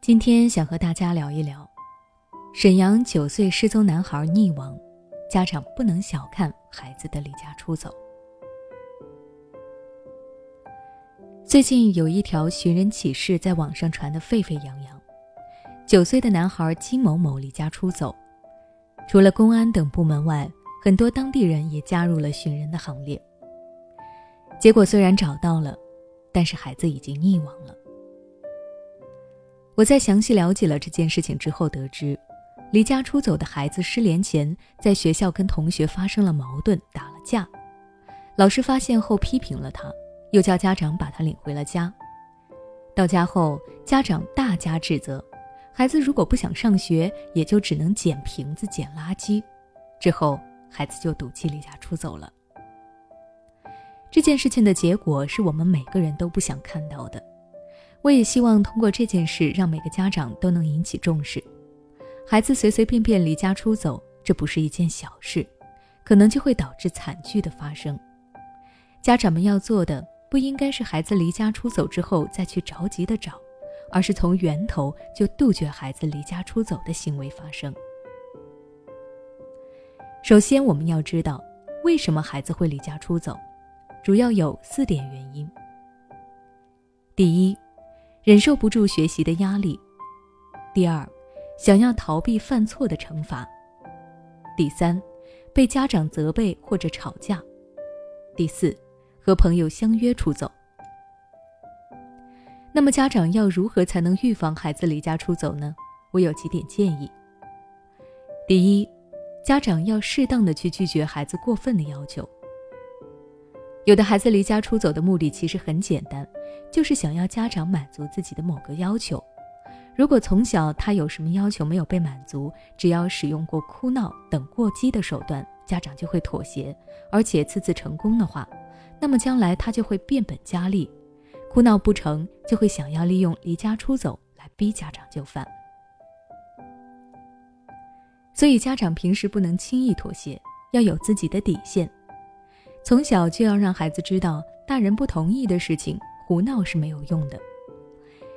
今天想和大家聊一聊，沈阳九岁失踪男孩溺亡，家长不能小看孩子的离家出走。最近有一条寻人启事在网上传得沸沸扬扬，九岁的男孩金某某离家出走，除了公安等部门外，很多当地人也加入了寻人的行列。结果虽然找到了，但是孩子已经溺亡了。我在详细了解了这件事情之后，得知，离家出走的孩子失联前，在学校跟同学发生了矛盾，打了架。老师发现后批评了他，又叫家长把他领回了家。到家后，家长大加指责，孩子如果不想上学，也就只能捡瓶子、捡垃圾。之后，孩子就赌气离家出走了。这件事情的结果是我们每个人都不想看到的。我也希望通过这件事，让每个家长都能引起重视。孩子随随便便离家出走，这不是一件小事，可能就会导致惨剧的发生。家长们要做的，不应该是孩子离家出走之后再去着急的找，而是从源头就杜绝孩子离家出走的行为发生。首先，我们要知道为什么孩子会离家出走，主要有四点原因。第一，忍受不住学习的压力；第二，想要逃避犯错的惩罚；第三，被家长责备或者吵架；第四，和朋友相约出走。那么，家长要如何才能预防孩子离家出走呢？我有几点建议。第一，家长要适当的去拒绝孩子过分的要求。有的孩子离家出走的目的其实很简单，就是想要家长满足自己的某个要求。如果从小他有什么要求没有被满足，只要使用过哭闹等过激的手段，家长就会妥协，而且次次成功的话，那么将来他就会变本加厉，哭闹不成就会想要利用离家出走来逼家长就范。所以家长平时不能轻易妥协，要有自己的底线。从小就要让孩子知道，大人不同意的事情，胡闹是没有用的。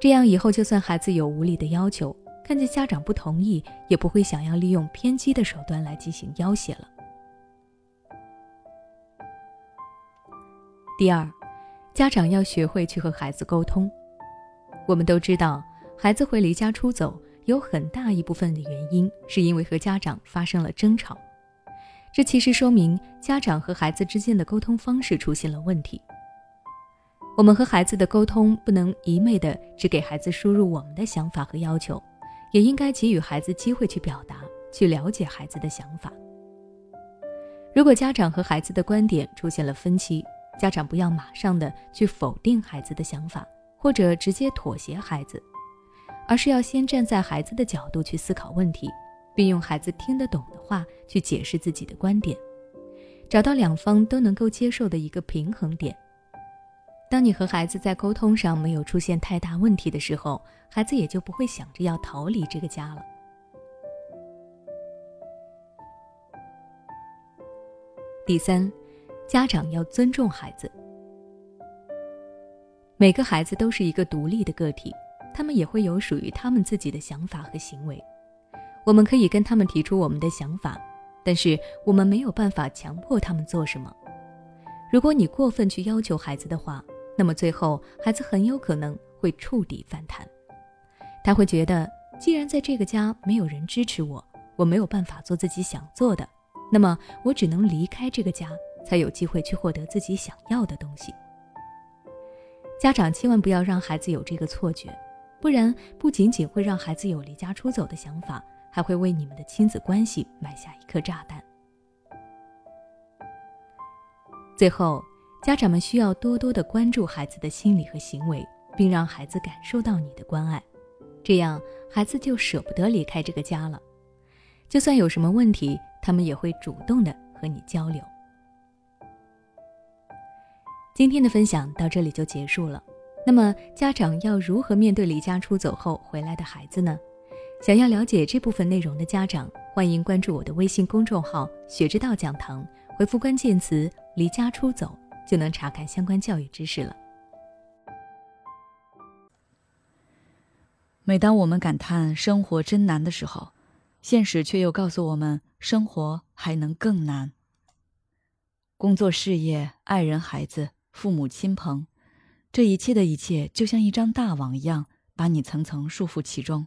这样以后，就算孩子有无理的要求，看见家长不同意，也不会想要利用偏激的手段来进行要挟了。第二，家长要学会去和孩子沟通。我们都知道，孩子会离家出走，有很大一部分的原因是因为和家长发生了争吵。这其实说明家长和孩子之间的沟通方式出现了问题。我们和孩子的沟通不能一昧的只给孩子输入我们的想法和要求，也应该给予孩子机会去表达、去了解孩子的想法。如果家长和孩子的观点出现了分歧，家长不要马上的去否定孩子的想法，或者直接妥协孩子，而是要先站在孩子的角度去思考问题。并用孩子听得懂的话去解释自己的观点，找到两方都能够接受的一个平衡点。当你和孩子在沟通上没有出现太大问题的时候，孩子也就不会想着要逃离这个家了。第三，家长要尊重孩子。每个孩子都是一个独立的个体，他们也会有属于他们自己的想法和行为。我们可以跟他们提出我们的想法，但是我们没有办法强迫他们做什么。如果你过分去要求孩子的话，那么最后孩子很有可能会触底反弹。他会觉得，既然在这个家没有人支持我，我没有办法做自己想做的，那么我只能离开这个家，才有机会去获得自己想要的东西。家长千万不要让孩子有这个错觉，不然不仅仅会让孩子有离家出走的想法。还会为你们的亲子关系埋下一颗炸弹。最后，家长们需要多多的关注孩子的心理和行为，并让孩子感受到你的关爱，这样孩子就舍不得离开这个家了。就算有什么问题，他们也会主动的和你交流。今天的分享到这里就结束了。那么，家长要如何面对离家出走后回来的孩子呢？想要了解这部分内容的家长，欢迎关注我的微信公众号“学之道讲堂”，回复关键词“离家出走”就能查看相关教育知识了。每当我们感叹生活真难的时候，现实却又告诉我们，生活还能更难。工作、事业、爱人、孩子、父母亲朋，这一切的一切，就像一张大网一样，把你层层束缚其中。